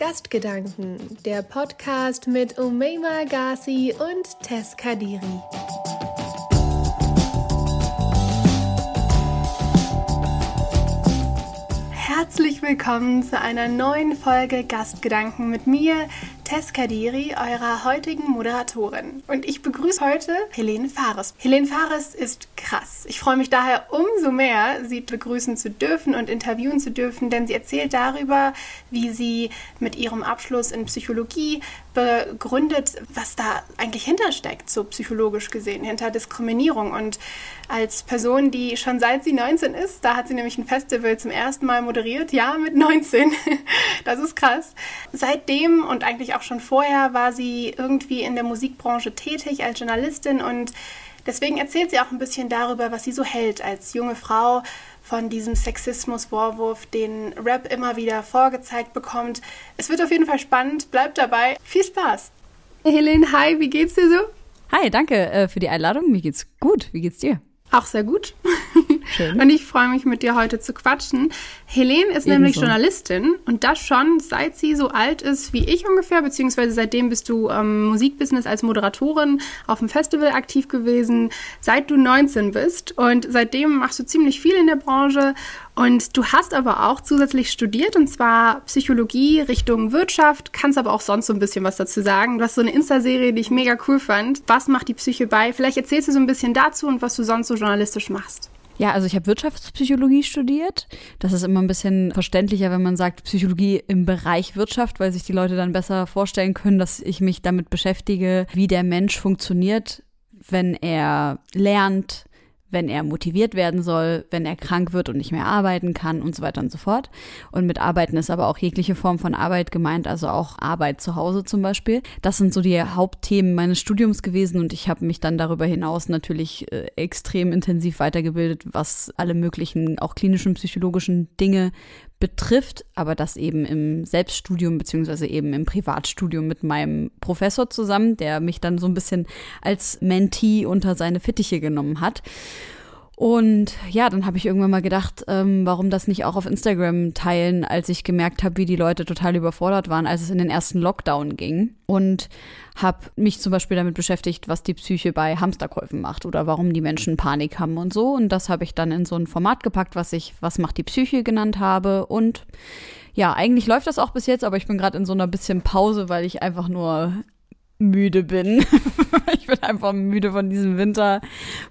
Gastgedanken, der Podcast mit Umeima Ghazi und Tess Kadiri. Herzlich willkommen zu einer neuen Folge Gastgedanken mit mir, Tess Kadiri, eurer heutigen Moderatorin. Und ich begrüße heute Helene Fares. Helene Fares ist krass. Ich freue mich daher umso mehr, sie begrüßen zu dürfen und interviewen zu dürfen, denn sie erzählt darüber, wie sie mit ihrem Abschluss in Psychologie begründet, was da eigentlich hintersteckt, so psychologisch gesehen, hinter Diskriminierung. Und als Person, die schon seit sie 19 ist, da hat sie nämlich ein Festival zum ersten Mal moderiert, ja, mit 19. das ist krass. Seitdem und eigentlich auch schon vorher war sie irgendwie in der Musikbranche tätig als Journalistin und deswegen erzählt sie auch ein bisschen darüber, was sie so hält als junge Frau von diesem Sexismus-Vorwurf, den Rap immer wieder vorgezeigt bekommt. Es wird auf jeden Fall spannend. Bleibt dabei. Viel Spaß. Helene, hi, wie geht's dir so? Hi, danke äh, für die Einladung. Mir geht's gut. Wie geht's dir? Auch sehr gut. Schön. Und ich freue mich, mit dir heute zu quatschen. Helene ist Ebenso. nämlich Journalistin und das schon seit sie so alt ist wie ich ungefähr, beziehungsweise seitdem bist du im ähm, Musikbusiness als Moderatorin auf dem Festival aktiv gewesen, seit du 19 bist. Und seitdem machst du ziemlich viel in der Branche und du hast aber auch zusätzlich studiert und zwar Psychologie Richtung Wirtschaft, kannst aber auch sonst so ein bisschen was dazu sagen. Du hast so eine Insta-Serie, die ich mega cool fand. Was macht die Psyche bei? Vielleicht erzählst du so ein bisschen dazu und was du sonst so journalistisch machst. Ja, also ich habe Wirtschaftspsychologie studiert. Das ist immer ein bisschen verständlicher, wenn man sagt Psychologie im Bereich Wirtschaft, weil sich die Leute dann besser vorstellen können, dass ich mich damit beschäftige, wie der Mensch funktioniert, wenn er lernt, wenn er motiviert werden soll, wenn er krank wird und nicht mehr arbeiten kann und so weiter und so fort. Und mit Arbeiten ist aber auch jegliche Form von Arbeit gemeint, also auch Arbeit zu Hause zum Beispiel. Das sind so die Hauptthemen meines Studiums gewesen und ich habe mich dann darüber hinaus natürlich äh, extrem intensiv weitergebildet, was alle möglichen auch klinischen, psychologischen Dinge betrifft, aber das eben im Selbststudium beziehungsweise eben im Privatstudium mit meinem Professor zusammen, der mich dann so ein bisschen als Mentee unter seine Fittiche genommen hat. Und ja, dann habe ich irgendwann mal gedacht, ähm, warum das nicht auch auf Instagram teilen, als ich gemerkt habe, wie die Leute total überfordert waren, als es in den ersten Lockdown ging. Und habe mich zum Beispiel damit beschäftigt, was die Psyche bei Hamsterkäufen macht oder warum die Menschen Panik haben und so. Und das habe ich dann in so ein Format gepackt, was ich Was macht die Psyche genannt habe. Und ja, eigentlich läuft das auch bis jetzt, aber ich bin gerade in so einer bisschen Pause, weil ich einfach nur müde bin. ich bin einfach müde von diesem Winter,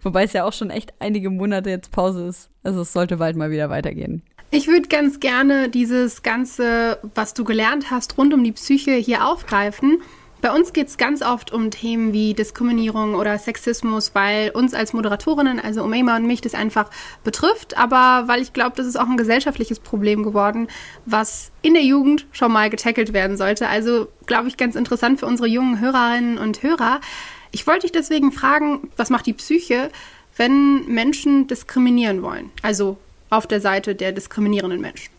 wobei es ja auch schon echt einige Monate jetzt Pause ist. Also es sollte bald mal wieder weitergehen. Ich würde ganz gerne dieses Ganze, was du gelernt hast, rund um die Psyche hier aufgreifen bei uns geht es ganz oft um Themen wie Diskriminierung oder Sexismus, weil uns als Moderatorinnen, also Umeima und mich, das einfach betrifft. Aber weil ich glaube, das ist auch ein gesellschaftliches Problem geworden, was in der Jugend schon mal getackelt werden sollte. Also glaube ich ganz interessant für unsere jungen Hörerinnen und Hörer. Ich wollte dich deswegen fragen, was macht die Psyche, wenn Menschen diskriminieren wollen? Also auf der Seite der diskriminierenden Menschen.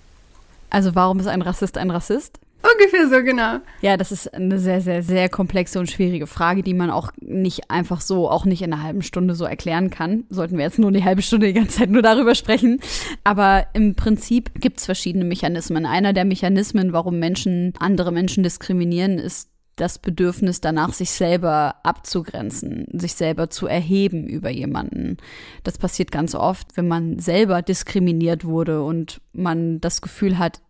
Also warum ist ein Rassist ein Rassist? Ungefähr so, genau. Ja, das ist eine sehr, sehr, sehr komplexe und schwierige Frage, die man auch nicht einfach so, auch nicht in einer halben Stunde so erklären kann. Sollten wir jetzt nur die halbe Stunde die ganze Zeit nur darüber sprechen. Aber im Prinzip gibt es verschiedene Mechanismen. Einer der Mechanismen, warum Menschen andere Menschen diskriminieren, ist das Bedürfnis danach, sich selber abzugrenzen, sich selber zu erheben über jemanden. Das passiert ganz oft, wenn man selber diskriminiert wurde und man das Gefühl hat,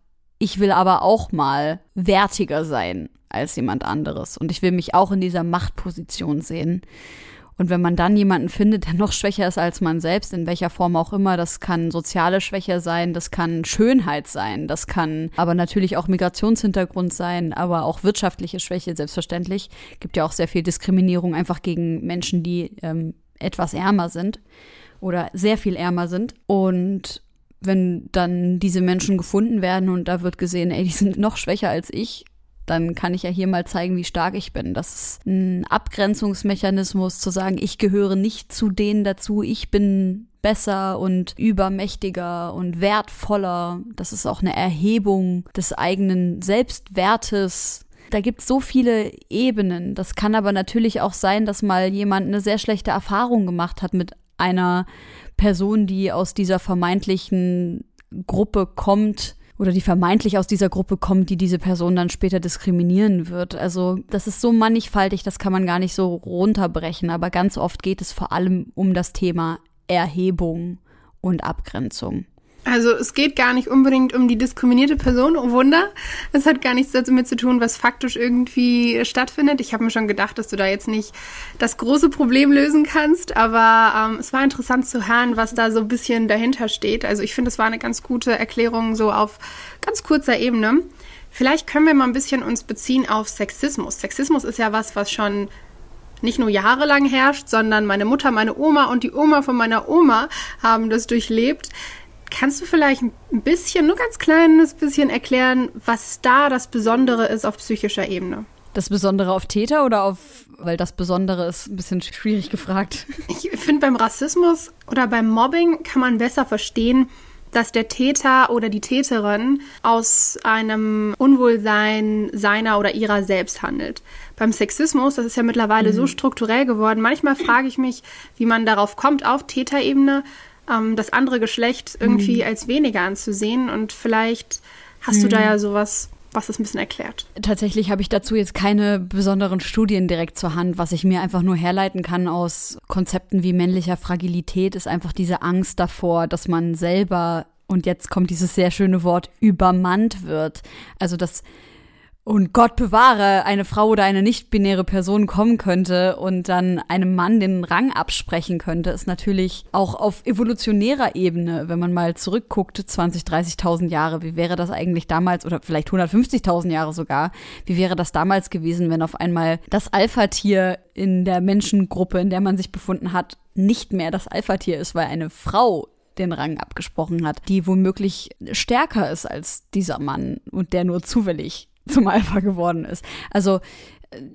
ich will aber auch mal wertiger sein als jemand anderes. Und ich will mich auch in dieser Machtposition sehen. Und wenn man dann jemanden findet, der noch schwächer ist als man selbst, in welcher Form auch immer, das kann soziale Schwäche sein, das kann Schönheit sein, das kann aber natürlich auch Migrationshintergrund sein, aber auch wirtschaftliche Schwäche, selbstverständlich. Gibt ja auch sehr viel Diskriminierung einfach gegen Menschen, die ähm, etwas ärmer sind oder sehr viel ärmer sind. Und wenn dann diese Menschen gefunden werden und da wird gesehen, ey, die sind noch schwächer als ich, dann kann ich ja hier mal zeigen, wie stark ich bin. Das ist ein Abgrenzungsmechanismus, zu sagen, ich gehöre nicht zu denen dazu, ich bin besser und übermächtiger und wertvoller. Das ist auch eine Erhebung des eigenen Selbstwertes. Da gibt es so viele Ebenen. Das kann aber natürlich auch sein, dass mal jemand eine sehr schlechte Erfahrung gemacht hat mit einer Person, die aus dieser vermeintlichen Gruppe kommt oder die vermeintlich aus dieser Gruppe kommen, die diese Person dann später diskriminieren wird. Also das ist so mannigfaltig, das kann man gar nicht so runterbrechen, aber ganz oft geht es vor allem um das Thema Erhebung und Abgrenzung. Also es geht gar nicht unbedingt um die diskriminierte Person, oh Wunder. Es hat gar nichts damit zu tun, was faktisch irgendwie stattfindet. Ich habe mir schon gedacht, dass du da jetzt nicht das große Problem lösen kannst, aber ähm, es war interessant zu hören, was da so ein bisschen dahinter steht. Also ich finde, es war eine ganz gute Erklärung so auf ganz kurzer Ebene. Vielleicht können wir mal ein bisschen uns beziehen auf Sexismus. Sexismus ist ja was, was schon nicht nur jahrelang herrscht, sondern meine Mutter, meine Oma und die Oma von meiner Oma haben das durchlebt. Kannst du vielleicht ein bisschen, nur ganz kleines bisschen erklären, was da das Besondere ist auf psychischer Ebene? Das Besondere auf Täter oder auf, weil das Besondere ist ein bisschen schwierig gefragt. Ich finde, beim Rassismus oder beim Mobbing kann man besser verstehen, dass der Täter oder die Täterin aus einem Unwohlsein seiner oder ihrer selbst handelt. Beim Sexismus, das ist ja mittlerweile mhm. so strukturell geworden, manchmal frage ich mich, wie man darauf kommt, auf Täterebene, ähm, das andere Geschlecht irgendwie mhm. als weniger anzusehen. Und vielleicht hast mhm. du da mhm. ja sowas, was das ein bisschen erklärt. Tatsächlich habe ich dazu jetzt keine besonderen Studien direkt zur Hand. Was ich mir einfach nur herleiten kann aus Konzepten wie männlicher Fragilität, ist einfach diese Angst davor, dass man selber, und jetzt kommt dieses sehr schöne Wort, übermannt wird. Also dass und Gott bewahre, eine Frau oder eine nicht-binäre Person kommen könnte und dann einem Mann den Rang absprechen könnte, ist natürlich auch auf evolutionärer Ebene, wenn man mal zurückguckt, 20, 30.000 Jahre, wie wäre das eigentlich damals oder vielleicht 150.000 Jahre sogar, wie wäre das damals gewesen, wenn auf einmal das Alpha-Tier in der Menschengruppe, in der man sich befunden hat, nicht mehr das Alpha-Tier ist, weil eine Frau den Rang abgesprochen hat, die womöglich stärker ist als dieser Mann und der nur zufällig zum Alpha geworden ist. Also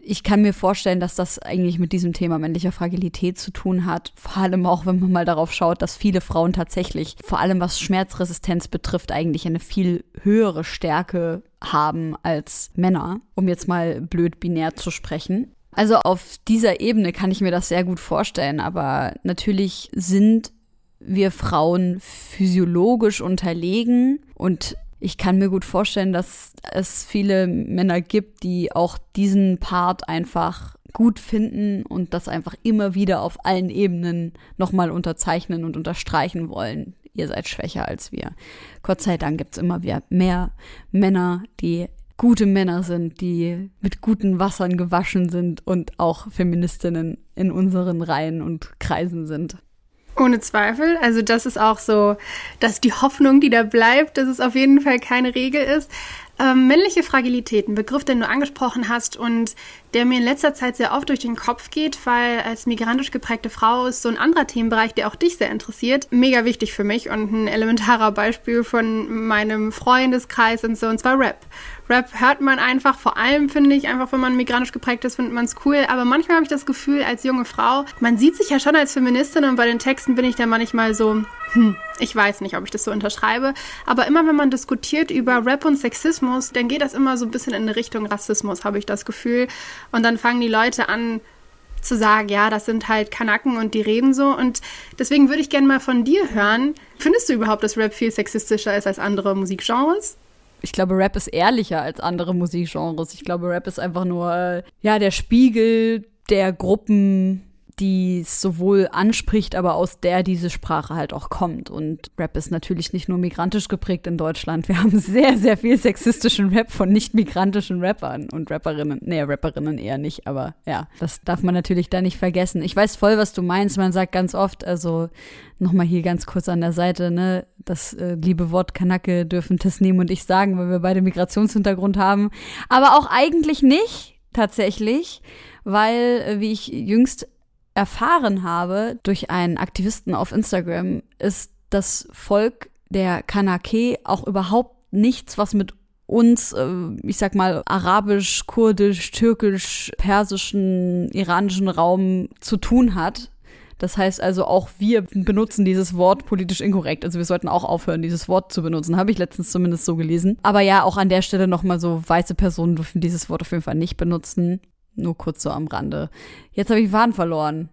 ich kann mir vorstellen, dass das eigentlich mit diesem Thema männlicher Fragilität zu tun hat. Vor allem auch, wenn man mal darauf schaut, dass viele Frauen tatsächlich, vor allem was Schmerzresistenz betrifft, eigentlich eine viel höhere Stärke haben als Männer, um jetzt mal blöd binär zu sprechen. Also auf dieser Ebene kann ich mir das sehr gut vorstellen, aber natürlich sind wir Frauen physiologisch unterlegen und ich kann mir gut vorstellen, dass es viele Männer gibt, die auch diesen Part einfach gut finden und das einfach immer wieder auf allen Ebenen nochmal unterzeichnen und unterstreichen wollen. Ihr seid schwächer als wir. Gott sei Dank gibt es immer wieder mehr Männer, die gute Männer sind, die mit guten Wassern gewaschen sind und auch Feministinnen in unseren Reihen und Kreisen sind. Ohne Zweifel. Also das ist auch so, dass die Hoffnung, die da bleibt, dass es auf jeden Fall keine Regel ist. Ähm, männliche Fragilität, ein Begriff, den du angesprochen hast und der mir in letzter Zeit sehr oft durch den Kopf geht, weil als migrantisch geprägte Frau ist so ein anderer Themenbereich, der auch dich sehr interessiert, mega wichtig für mich und ein elementarer Beispiel von meinem Freundeskreis und so, und zwar Rap. Rap hört man einfach, vor allem finde ich, einfach wenn man migrantisch geprägt ist, findet man es cool. Aber manchmal habe ich das Gefühl, als junge Frau, man sieht sich ja schon als Feministin und bei den Texten bin ich dann manchmal so, hm, ich weiß nicht, ob ich das so unterschreibe. Aber immer wenn man diskutiert über Rap und Sexismus, dann geht das immer so ein bisschen in eine Richtung Rassismus, habe ich das Gefühl. Und dann fangen die Leute an, zu sagen, ja, das sind halt Kanaken und die reden so. Und deswegen würde ich gerne mal von dir hören. Findest du überhaupt, dass Rap viel sexistischer ist als andere Musikgenres? ich glaube, Rap ist ehrlicher als andere Musikgenres. Ich glaube, Rap ist einfach nur, äh, ja, der Spiegel der Gruppen, die sowohl anspricht, aber aus der diese Sprache halt auch kommt. Und Rap ist natürlich nicht nur migrantisch geprägt in Deutschland. Wir haben sehr, sehr viel sexistischen Rap von nicht-migrantischen Rappern und Rapperinnen. Nee, Rapperinnen eher nicht, aber ja, das darf man natürlich da nicht vergessen. Ich weiß voll, was du meinst. Man sagt ganz oft, also nochmal hier ganz kurz an der Seite, ne, das äh, liebe Wort Kanake dürfen Tesnim und ich sagen, weil wir beide Migrationshintergrund haben. Aber auch eigentlich nicht, tatsächlich, weil, äh, wie ich jüngst erfahren habe durch einen Aktivisten auf Instagram, ist das Volk der Kanake auch überhaupt nichts, was mit uns, äh, ich sag mal, arabisch, kurdisch, türkisch, persischen, iranischen Raum zu tun hat. Das heißt also, auch wir benutzen dieses Wort politisch inkorrekt. Also wir sollten auch aufhören, dieses Wort zu benutzen. Habe ich letztens zumindest so gelesen. Aber ja, auch an der Stelle nochmal so, weiße Personen dürfen dieses Wort auf jeden Fall nicht benutzen. Nur kurz so am Rande. Jetzt habe ich Faden verloren.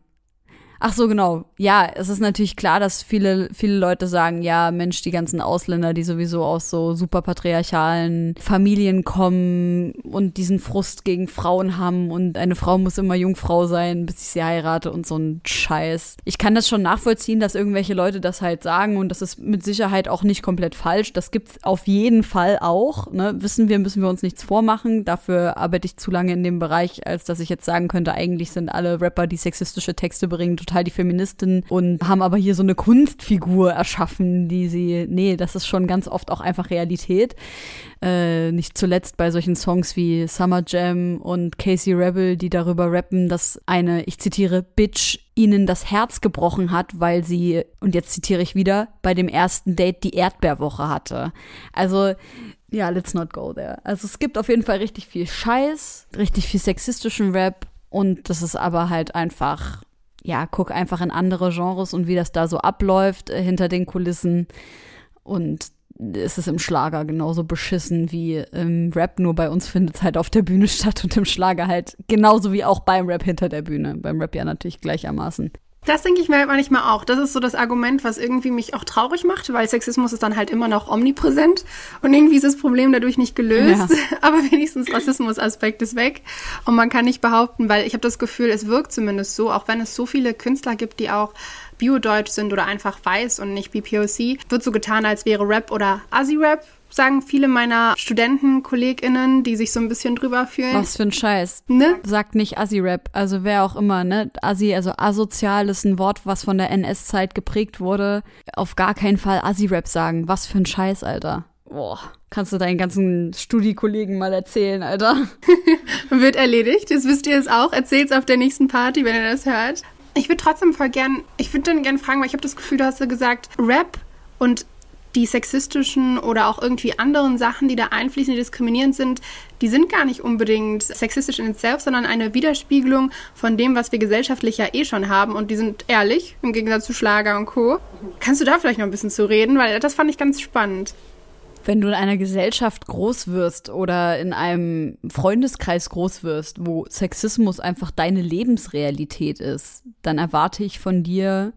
Ach so, genau. Ja, es ist natürlich klar, dass viele, viele Leute sagen, ja, Mensch, die ganzen Ausländer, die sowieso aus so super patriarchalen Familien kommen und diesen Frust gegen Frauen haben und eine Frau muss immer Jungfrau sein, bis ich sie heirate und so ein Scheiß. Ich kann das schon nachvollziehen, dass irgendwelche Leute das halt sagen und das ist mit Sicherheit auch nicht komplett falsch. Das gibt's auf jeden Fall auch. Ne? Wissen wir, müssen wir uns nichts vormachen. Dafür arbeite ich zu lange in dem Bereich, als dass ich jetzt sagen könnte, eigentlich sind alle Rapper, die sexistische Texte bringen, total total die Feministin und haben aber hier so eine Kunstfigur erschaffen, die sie, nee, das ist schon ganz oft auch einfach Realität. Äh, nicht zuletzt bei solchen Songs wie Summer Jam und Casey Rebel, die darüber rappen, dass eine, ich zitiere, Bitch ihnen das Herz gebrochen hat, weil sie, und jetzt zitiere ich wieder, bei dem ersten Date die Erdbeerwoche hatte. Also, ja, let's not go there. Also es gibt auf jeden Fall richtig viel Scheiß, richtig viel sexistischen Rap und das ist aber halt einfach ja, guck einfach in andere Genres und wie das da so abläuft äh, hinter den Kulissen. Und es ist im Schlager genauso beschissen wie im Rap, nur bei uns findet es halt auf der Bühne statt und im Schlager halt genauso wie auch beim Rap hinter der Bühne. Beim Rap ja natürlich gleichermaßen. Das denke ich mir halt manchmal auch. Das ist so das Argument, was irgendwie mich auch traurig macht, weil Sexismus ist dann halt immer noch omnipräsent und irgendwie ist das Problem dadurch nicht gelöst. Ja. Aber wenigstens Rassismusaspekt ist weg und man kann nicht behaupten, weil ich habe das Gefühl, es wirkt zumindest so, auch wenn es so viele Künstler gibt, die auch biodeutsch sind oder einfach weiß und nicht BPOC, wird so getan, als wäre Rap oder Asi-Rap sagen viele meiner Studenten, KollegInnen, die sich so ein bisschen drüber fühlen. Was für ein Scheiß. Ne? Sagt nicht Assi-Rap. Also wer auch immer, ne? Assi, also asozial ist ein Wort, was von der NS-Zeit geprägt wurde. Auf gar keinen Fall Assi-Rap sagen. Was für ein Scheiß, Alter. Boah. Kannst du deinen ganzen Studiekollegen mal erzählen, Alter? Wird erledigt. Jetzt wisst ihr es auch. Erzählt's auf der nächsten Party, wenn ihr das hört. Ich würde trotzdem voll gern, ich würde dann gern fragen, weil ich habe das Gefühl, du hast ja gesagt, Rap und die sexistischen oder auch irgendwie anderen Sachen, die da einfließen, die diskriminierend sind, die sind gar nicht unbedingt sexistisch in itself, sondern eine Widerspiegelung von dem, was wir gesellschaftlich ja eh schon haben. Und die sind ehrlich, im Gegensatz zu Schlager und Co. Kannst du da vielleicht noch ein bisschen zu reden? Weil das fand ich ganz spannend. Wenn du in einer Gesellschaft groß wirst oder in einem Freundeskreis groß wirst, wo Sexismus einfach deine Lebensrealität ist, dann erwarte ich von dir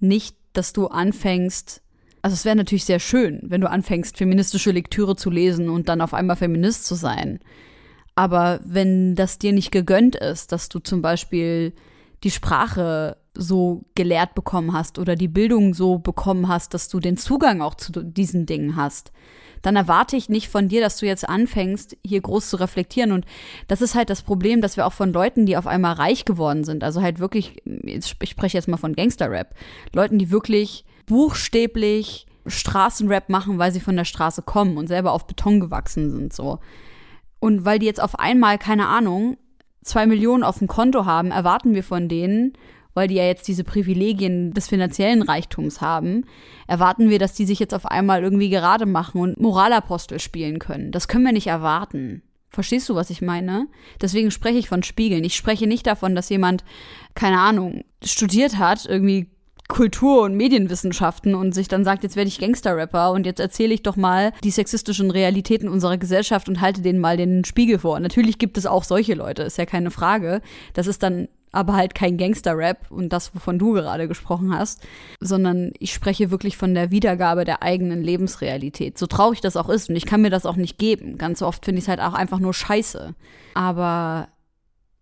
nicht, dass du anfängst, also es wäre natürlich sehr schön, wenn du anfängst, feministische Lektüre zu lesen und dann auf einmal Feminist zu sein. Aber wenn das dir nicht gegönnt ist, dass du zum Beispiel die Sprache so gelehrt bekommen hast oder die Bildung so bekommen hast, dass du den Zugang auch zu diesen Dingen hast, dann erwarte ich nicht von dir, dass du jetzt anfängst, hier groß zu reflektieren. Und das ist halt das Problem, dass wir auch von Leuten, die auf einmal reich geworden sind, also halt wirklich, ich spreche jetzt mal von Gangster-Rap, Leuten, die wirklich buchstäblich Straßenrap machen, weil sie von der Straße kommen und selber auf Beton gewachsen sind, so. Und weil die jetzt auf einmal, keine Ahnung, zwei Millionen auf dem Konto haben, erwarten wir von denen, weil die ja jetzt diese Privilegien des finanziellen Reichtums haben, erwarten wir, dass die sich jetzt auf einmal irgendwie gerade machen und Moralapostel spielen können. Das können wir nicht erwarten. Verstehst du, was ich meine? Deswegen spreche ich von Spiegeln. Ich spreche nicht davon, dass jemand, keine Ahnung, studiert hat, irgendwie Kultur- und Medienwissenschaften und sich dann sagt, jetzt werde ich Gangster-Rapper und jetzt erzähle ich doch mal die sexistischen Realitäten unserer Gesellschaft und halte denen mal den Spiegel vor. Natürlich gibt es auch solche Leute, ist ja keine Frage. Das ist dann aber halt kein Gangster-Rap und das, wovon du gerade gesprochen hast, sondern ich spreche wirklich von der Wiedergabe der eigenen Lebensrealität. So traurig das auch ist und ich kann mir das auch nicht geben. Ganz oft finde ich es halt auch einfach nur scheiße. Aber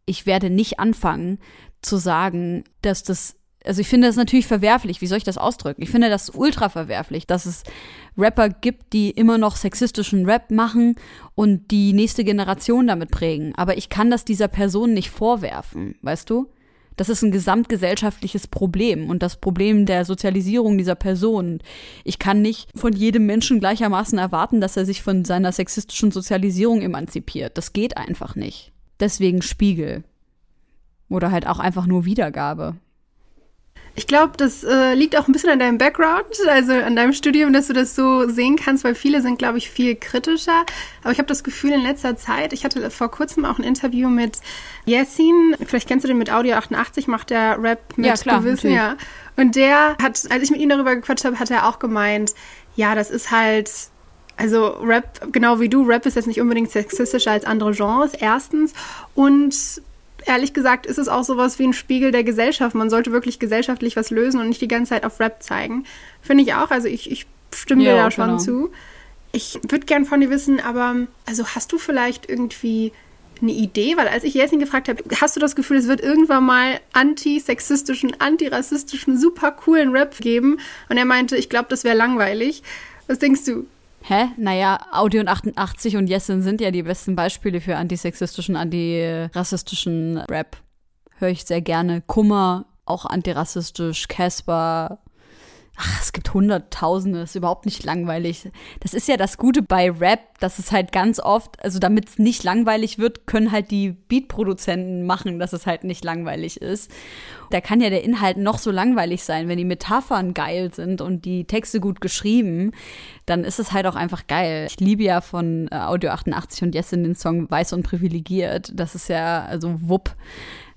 ich werde nicht anfangen zu sagen, dass das also ich finde das natürlich verwerflich. Wie soll ich das ausdrücken? Ich finde das ultra verwerflich, dass es Rapper gibt, die immer noch sexistischen Rap machen und die nächste Generation damit prägen. Aber ich kann das dieser Person nicht vorwerfen, weißt du? Das ist ein gesamtgesellschaftliches Problem und das Problem der Sozialisierung dieser Person. Ich kann nicht von jedem Menschen gleichermaßen erwarten, dass er sich von seiner sexistischen Sozialisierung emanzipiert. Das geht einfach nicht. Deswegen Spiegel. Oder halt auch einfach nur Wiedergabe. Ich glaube, das äh, liegt auch ein bisschen an deinem Background, also an deinem Studium, dass du das so sehen kannst, weil viele sind, glaube ich, viel kritischer. Aber ich habe das Gefühl in letzter Zeit, ich hatte vor kurzem auch ein Interview mit Yassin, vielleicht kennst du den mit Audio 88, macht der Rap mit ja, klar, Gewissen, ja. Und der hat, als ich mit ihm darüber gequatscht habe, hat er auch gemeint, ja, das ist halt also Rap, genau wie du, Rap ist jetzt nicht unbedingt sexistischer als andere Genres, erstens. Und ehrlich gesagt ist es auch sowas wie ein Spiegel der Gesellschaft. Man sollte wirklich gesellschaftlich was lösen und nicht die ganze Zeit auf Rap zeigen. Finde ich auch. Also ich, ich stimme dir da schon genau. zu. Ich würde gern von dir wissen, aber also hast du vielleicht irgendwie eine Idee? Weil als ich Jessin gefragt habe, hast du das Gefühl, es wird irgendwann mal antisexistischen, antirassistischen, super coolen Rap geben? Und er meinte, ich glaube, das wäre langweilig. Was denkst du? Hä? Naja, Audio und 88 und Jessin sind ja die besten Beispiele für antisexistischen, antirassistischen Rap. Höre ich sehr gerne. Kummer, auch antirassistisch. Casper, Ach, es gibt Hunderttausende, ist überhaupt nicht langweilig. Das ist ja das Gute bei Rap, dass es halt ganz oft, also damit es nicht langweilig wird, können halt die Beatproduzenten machen, dass es halt nicht langweilig ist. Da kann ja der Inhalt noch so langweilig sein, wenn die Metaphern geil sind und die Texte gut geschrieben, dann ist es halt auch einfach geil. Ich liebe ja von äh, Audio 88 und Yes in den Song Weiß und Privilegiert. Das ist ja, also wupp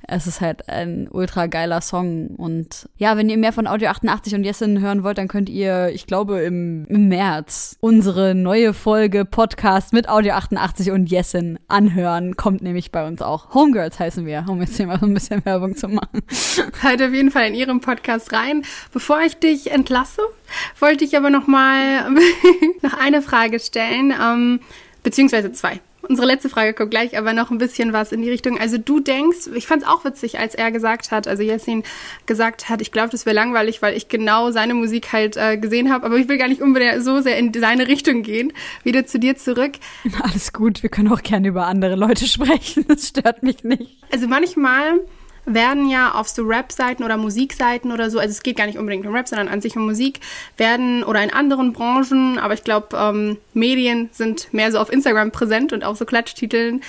es ist halt ein ultra geiler Song. Und ja, wenn ihr mehr von Audio 88 und Jessin hören wollt, dann könnt ihr, ich glaube, im, im März unsere neue Folge Podcast mit Audio 88 und Jessin anhören. Kommt nämlich bei uns auch. Homegirls heißen wir, um jetzt hier mal so ein bisschen Werbung zu machen. Halt auf jeden Fall in ihrem Podcast rein. Bevor ich dich entlasse, wollte ich aber noch mal noch eine Frage stellen, ähm, beziehungsweise zwei. Unsere letzte Frage kommt gleich, aber noch ein bisschen was in die Richtung. Also du denkst, ich fand es auch witzig, als er gesagt hat, also Jessin gesagt hat, ich glaube, das wäre langweilig, weil ich genau seine Musik halt äh, gesehen habe, aber ich will gar nicht unbedingt so sehr in seine Richtung gehen. Wieder zu dir zurück. Alles gut, wir können auch gerne über andere Leute sprechen, das stört mich nicht. Also manchmal werden ja auf so Rap-Seiten oder Musikseiten oder so, also es geht gar nicht unbedingt um Rap, sondern an sich um Musik, werden oder in anderen Branchen, aber ich glaube, ähm, Medien sind mehr so auf Instagram präsent und auch so Klatschtiteln,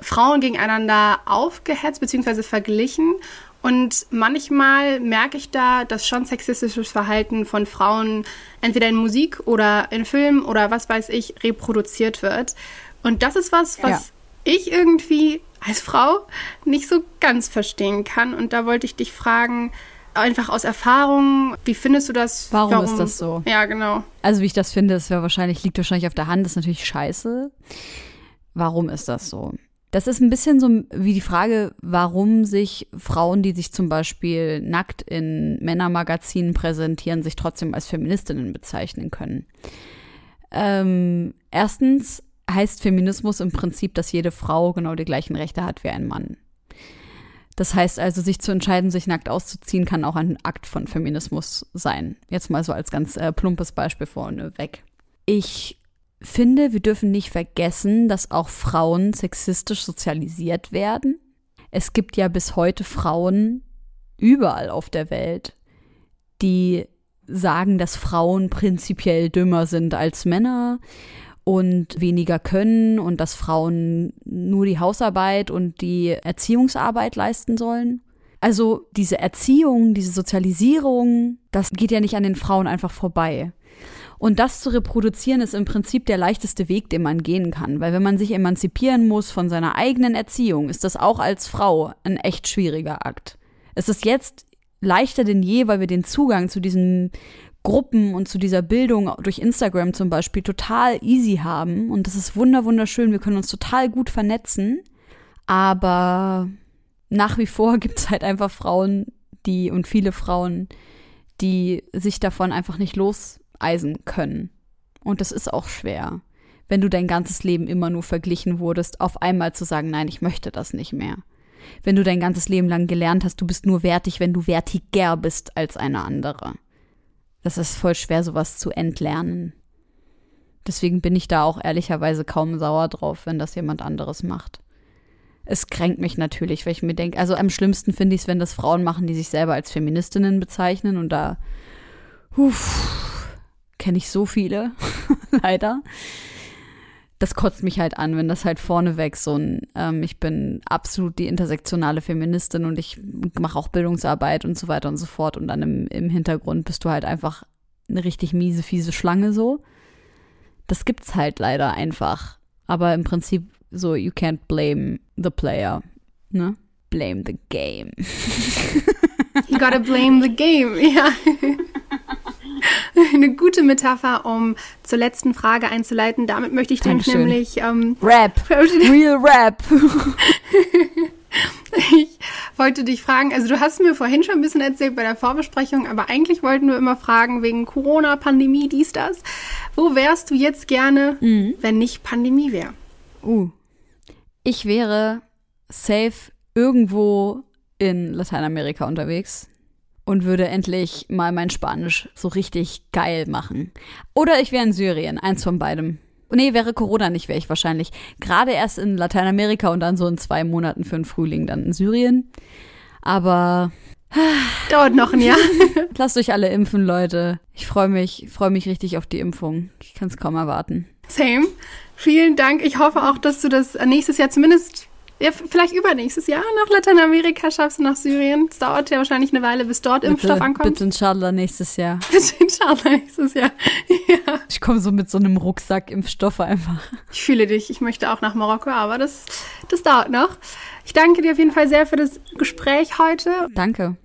Frauen gegeneinander aufgehetzt bzw. verglichen. Und manchmal merke ich da, dass schon sexistisches Verhalten von Frauen entweder in Musik oder in Filmen oder was weiß ich reproduziert wird. Und das ist was, was ja. ich irgendwie als Frau nicht so ganz verstehen kann. Und da wollte ich dich fragen, einfach aus Erfahrung, wie findest du das? Warum, Warum? ist das so? Ja, genau. Also wie ich das finde, das wäre wahrscheinlich, liegt wahrscheinlich auf der Hand, das ist natürlich scheiße. Warum ist das so? Das ist ein bisschen so wie die Frage, warum sich Frauen, die sich zum Beispiel nackt in Männermagazinen präsentieren, sich trotzdem als Feministinnen bezeichnen können. Ähm, erstens heißt Feminismus im Prinzip, dass jede Frau genau die gleichen Rechte hat wie ein Mann. Das heißt also, sich zu entscheiden, sich nackt auszuziehen, kann auch ein Akt von Feminismus sein. Jetzt mal so als ganz äh, plumpes Beispiel vorne weg. Ich finde, wir dürfen nicht vergessen, dass auch Frauen sexistisch sozialisiert werden. Es gibt ja bis heute Frauen überall auf der Welt, die sagen, dass Frauen prinzipiell dümmer sind als Männer und weniger können und dass Frauen nur die Hausarbeit und die Erziehungsarbeit leisten sollen. Also diese Erziehung, diese Sozialisierung, das geht ja nicht an den Frauen einfach vorbei. Und das zu reproduzieren ist im Prinzip der leichteste Weg, den man gehen kann. Weil wenn man sich emanzipieren muss von seiner eigenen Erziehung, ist das auch als Frau ein echt schwieriger Akt. Es ist jetzt leichter denn je, weil wir den Zugang zu diesem Gruppen und zu dieser Bildung durch Instagram zum Beispiel total easy haben. Und das ist wunder wunderschön. Wir können uns total gut vernetzen. Aber nach wie vor gibt es halt einfach Frauen, die und viele Frauen, die sich davon einfach nicht loseisen können. Und das ist auch schwer, wenn du dein ganzes Leben immer nur verglichen wurdest, auf einmal zu sagen, nein, ich möchte das nicht mehr. Wenn du dein ganzes Leben lang gelernt hast, du bist nur wertig, wenn du wertiger bist als eine andere das ist voll schwer, sowas zu entlernen. Deswegen bin ich da auch ehrlicherweise kaum sauer drauf, wenn das jemand anderes macht. Es kränkt mich natürlich, weil ich mir denke, also am schlimmsten finde ich es, wenn das Frauen machen, die sich selber als Feministinnen bezeichnen und da kenne ich so viele, leider das kotzt mich halt an, wenn das halt vorneweg so ein, ähm, ich bin absolut die intersektionale Feministin und ich mache auch Bildungsarbeit und so weiter und so fort und dann im, im Hintergrund bist du halt einfach eine richtig miese, fiese Schlange so. Das gibt's halt leider einfach. Aber im Prinzip so, you can't blame the player, ne? Blame the game. you gotta blame the game, ja. eine gute Metapher, um zur letzten Frage einzuleiten. Damit möchte ich dich nämlich. Ähm, Rap. Real Rap. Ich wollte dich fragen, also du hast mir vorhin schon ein bisschen erzählt bei der Vorbesprechung, aber eigentlich wollten wir immer fragen wegen Corona, Pandemie, dies, das. Wo wärst du jetzt gerne, mhm. wenn nicht Pandemie wäre? Uh, ich wäre safe irgendwo in Lateinamerika unterwegs und würde endlich mal mein Spanisch so richtig geil machen. Oder ich wäre in Syrien, eins von beidem. Nee, wäre Corona nicht, wäre ich wahrscheinlich. Gerade erst in Lateinamerika und dann so in zwei Monaten für den Frühling dann in Syrien. Aber. Dauert noch ein Jahr. Lasst euch alle impfen, Leute. Ich freue mich, freue mich richtig auf die Impfung. Ich kann es kaum erwarten. Same. Vielen Dank. Ich hoffe auch, dass du das nächstes Jahr zumindest ja, vielleicht übernächstes Jahr nach Lateinamerika schaffst du nach Syrien. Es dauert ja wahrscheinlich eine Weile, bis dort bitte, Impfstoff ankommt. Bitte inshallah nächstes Jahr. Bitte inshallah nächstes Jahr. Ja. Ich komme so mit so einem Rucksack Impfstoffe einfach. Ich fühle dich. Ich möchte auch nach Marokko, aber das, das dauert noch. Ich danke dir auf jeden Fall sehr für das Gespräch heute. Danke.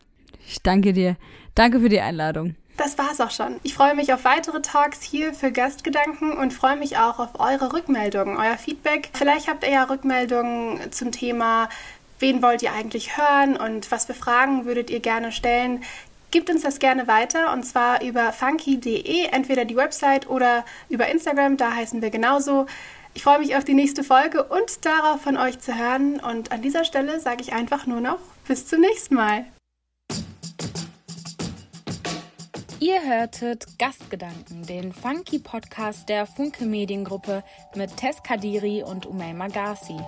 Ich danke dir. Danke für die Einladung. Das war's auch schon. Ich freue mich auf weitere Talks hier für Gastgedanken und freue mich auch auf eure Rückmeldungen, euer Feedback. Vielleicht habt ihr ja Rückmeldungen zum Thema, wen wollt ihr eigentlich hören und was für Fragen würdet ihr gerne stellen. Gebt uns das gerne weiter und zwar über funky.de, entweder die Website oder über Instagram, da heißen wir genauso. Ich freue mich auf die nächste Folge und darauf von euch zu hören. Und an dieser Stelle sage ich einfach nur noch bis zum nächsten Mal. Ihr hörtet Gastgedanken, den funky Podcast der Funke Mediengruppe mit Tess Kadiri und Umay Magasi.